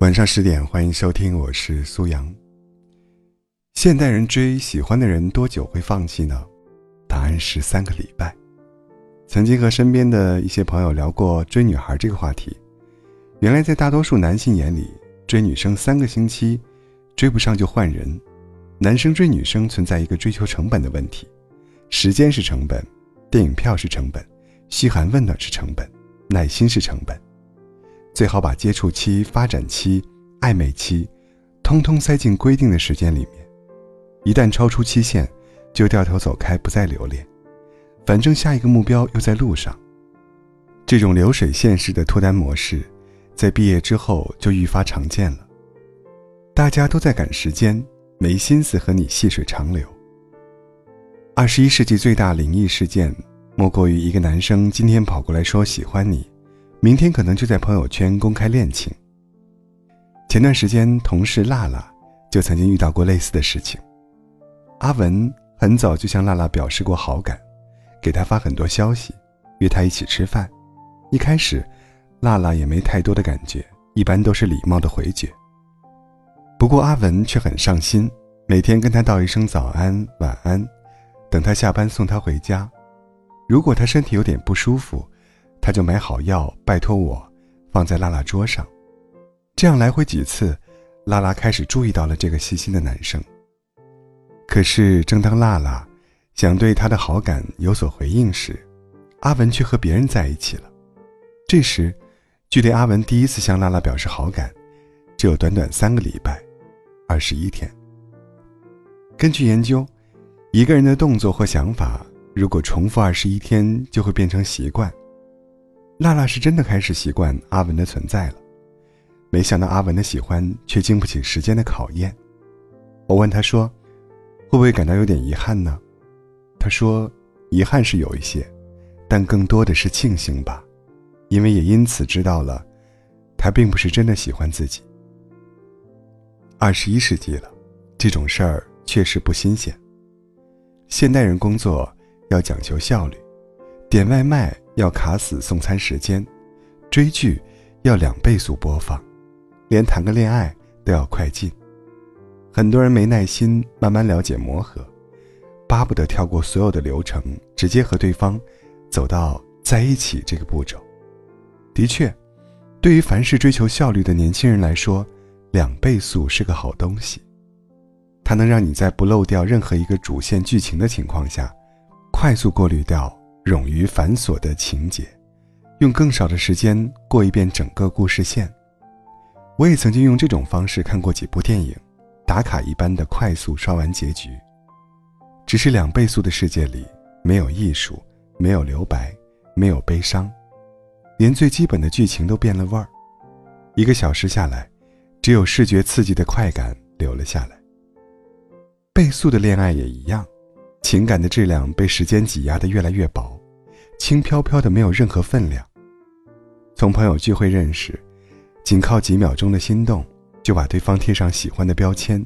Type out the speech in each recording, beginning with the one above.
晚上十点，欢迎收听，我是苏阳。现代人追喜欢的人多久会放弃呢？答案是三个礼拜。曾经和身边的一些朋友聊过追女孩这个话题，原来在大多数男性眼里，追女生三个星期追不上就换人。男生追女生存在一个追求成本的问题，时间是成本，电影票是成本，嘘寒问暖是成本，耐心是成本。最好把接触期、发展期、暧昧期，通通塞进规定的时间里面。一旦超出期限，就掉头走开，不再留恋。反正下一个目标又在路上。这种流水线式的脱单模式，在毕业之后就愈发常见了。大家都在赶时间，没心思和你细水长流。二十一世纪最大灵异事件，莫过于一个男生今天跑过来说喜欢你，明天可能就在朋友圈公开恋情。前段时间，同事辣辣就曾经遇到过类似的事情。阿文很早就向辣辣表示过好感。给她发很多消息，约她一起吃饭。一开始，辣辣也没太多的感觉，一般都是礼貌的回绝。不过阿文却很上心，每天跟他道一声早安、晚安，等他下班送她回家。如果他身体有点不舒服，他就买好药，拜托我放在辣辣桌上。这样来回几次，辣辣开始注意到了这个细心的男生。可是正当辣辣……想对他的好感有所回应时，阿文却和别人在一起了。这时，距离阿文第一次向拉拉表示好感，只有短短三个礼拜，二十一天。根据研究，一个人的动作或想法，如果重复二十一天，就会变成习惯。娜娜是真的开始习惯阿文的存在了，没想到阿文的喜欢却经不起时间的考验。我问他说：“会不会感到有点遗憾呢？”他说：“遗憾是有一些，但更多的是庆幸吧，因为也因此知道了，他并不是真的喜欢自己。二十一世纪了，这种事儿确实不新鲜。现代人工作要讲求效率，点外卖要卡死送餐时间，追剧要两倍速播放，连谈个恋爱都要快进。很多人没耐心慢慢了解磨合。”巴不得跳过所有的流程，直接和对方走到在一起这个步骤。的确，对于凡是追求效率的年轻人来说，两倍速是个好东西。它能让你在不漏掉任何一个主线剧情的情况下，快速过滤掉冗余繁琐的情节，用更少的时间过一遍整个故事线。我也曾经用这种方式看过几部电影，打卡一般的快速刷完结局。只是两倍速的世界里，没有艺术，没有留白，没有悲伤，连最基本的剧情都变了味儿。一个小时下来，只有视觉刺激的快感留了下来。倍速的恋爱也一样，情感的质量被时间挤压的越来越薄，轻飘飘的没有任何分量。从朋友聚会认识，仅靠几秒钟的心动，就把对方贴上喜欢的标签，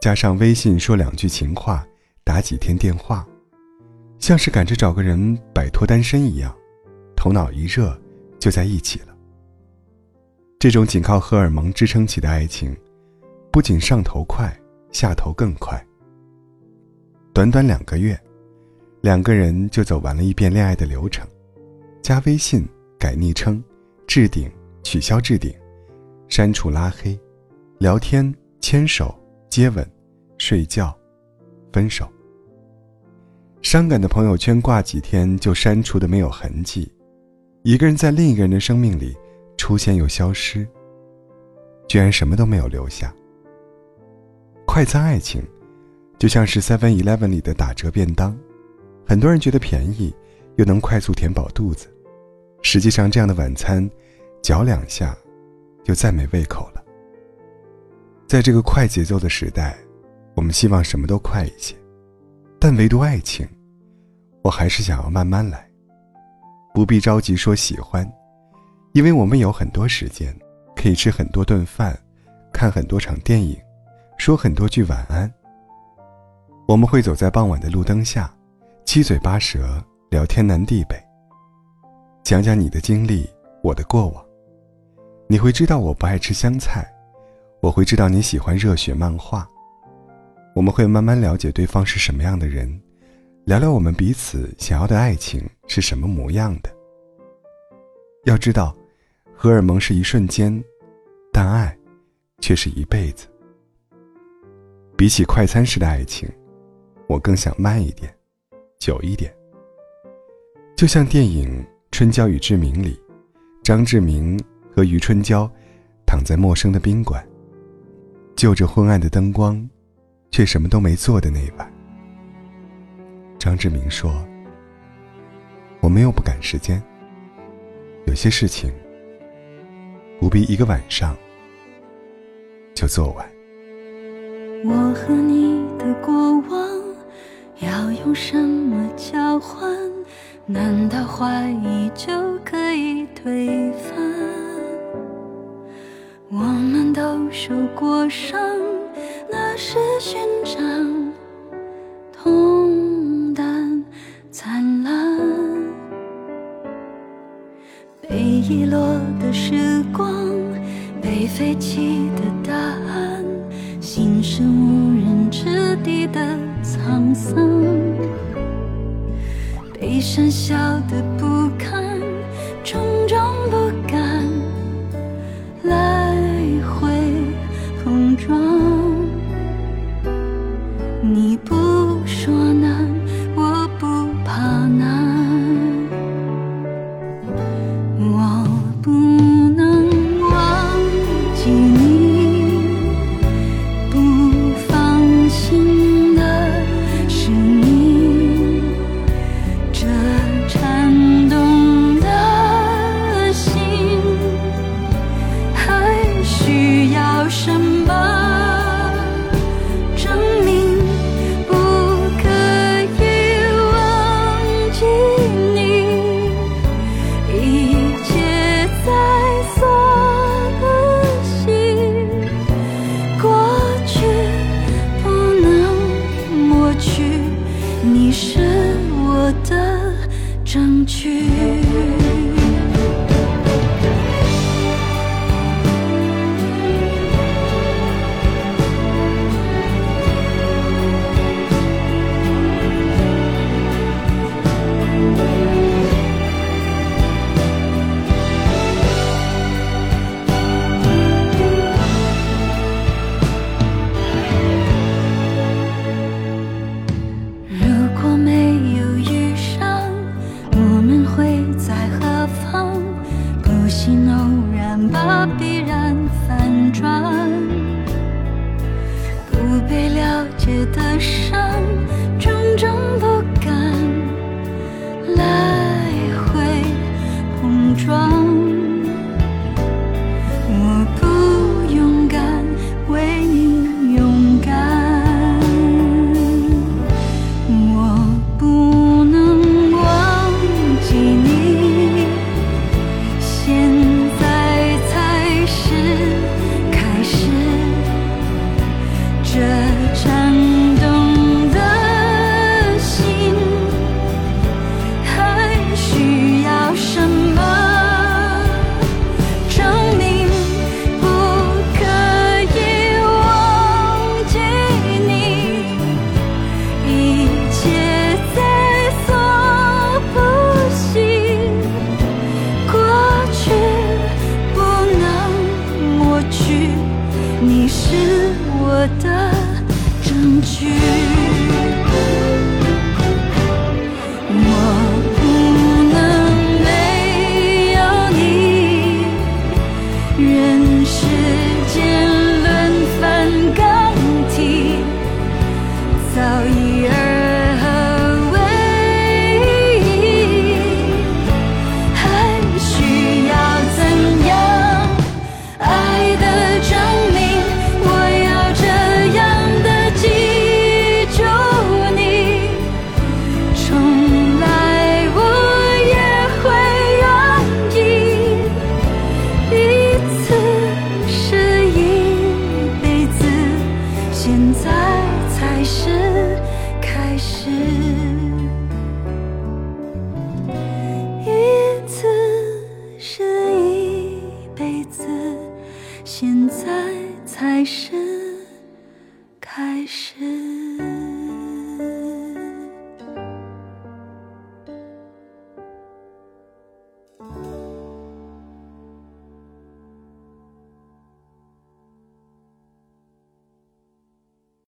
加上微信说两句情话。打几天电话，像是赶着找个人摆脱单身一样，头脑一热就在一起了。这种仅靠荷尔蒙支撑起的爱情，不仅上头快，下头更快。短短两个月，两个人就走完了一遍恋爱的流程：加微信、改昵称、置顶、取消置顶、删除拉黑、聊天、牵手、接吻、睡觉、分手。伤感的朋友圈挂几天就删除的没有痕迹，一个人在另一个人的生命里出现又消失，居然什么都没有留下。快餐爱情，就像是 Seven Eleven 里的打折便当，很多人觉得便宜，又能快速填饱肚子，实际上这样的晚餐，嚼两下，就再没胃口了。在这个快节奏的时代，我们希望什么都快一些。但唯独爱情，我还是想要慢慢来，不必着急说喜欢，因为我们有很多时间，可以吃很多顿饭，看很多场电影，说很多句晚安。我们会走在傍晚的路灯下，七嘴八舌聊天南地北，讲讲你的经历，我的过往，你会知道我不爱吃香菜，我会知道你喜欢热血漫画。我们会慢慢了解对方是什么样的人，聊聊我们彼此想要的爱情是什么模样的。要知道，荷尔蒙是一瞬间，但爱却是一辈子。比起快餐式的爱情，我更想慢一点，久一点。就像电影《春娇与志明》里，张志明和余春娇躺在陌生的宾馆，就着昏暗的灯光，却什么都没做的那晚。张志明说：“我们又不赶时间。”有些事情不必一个晚上就做完。我和你的过往什么交换？难道怀疑就可以推翻？我们都受过伤，那是勋章，痛淡灿烂。被遗落的时光，被废弃的答案，心是无人之地的沧桑，一生笑得不堪种种不甘来回碰撞你不说难我不怕难我不能忘记你。争取。不被了解的伤。我的证据。现在才是开始。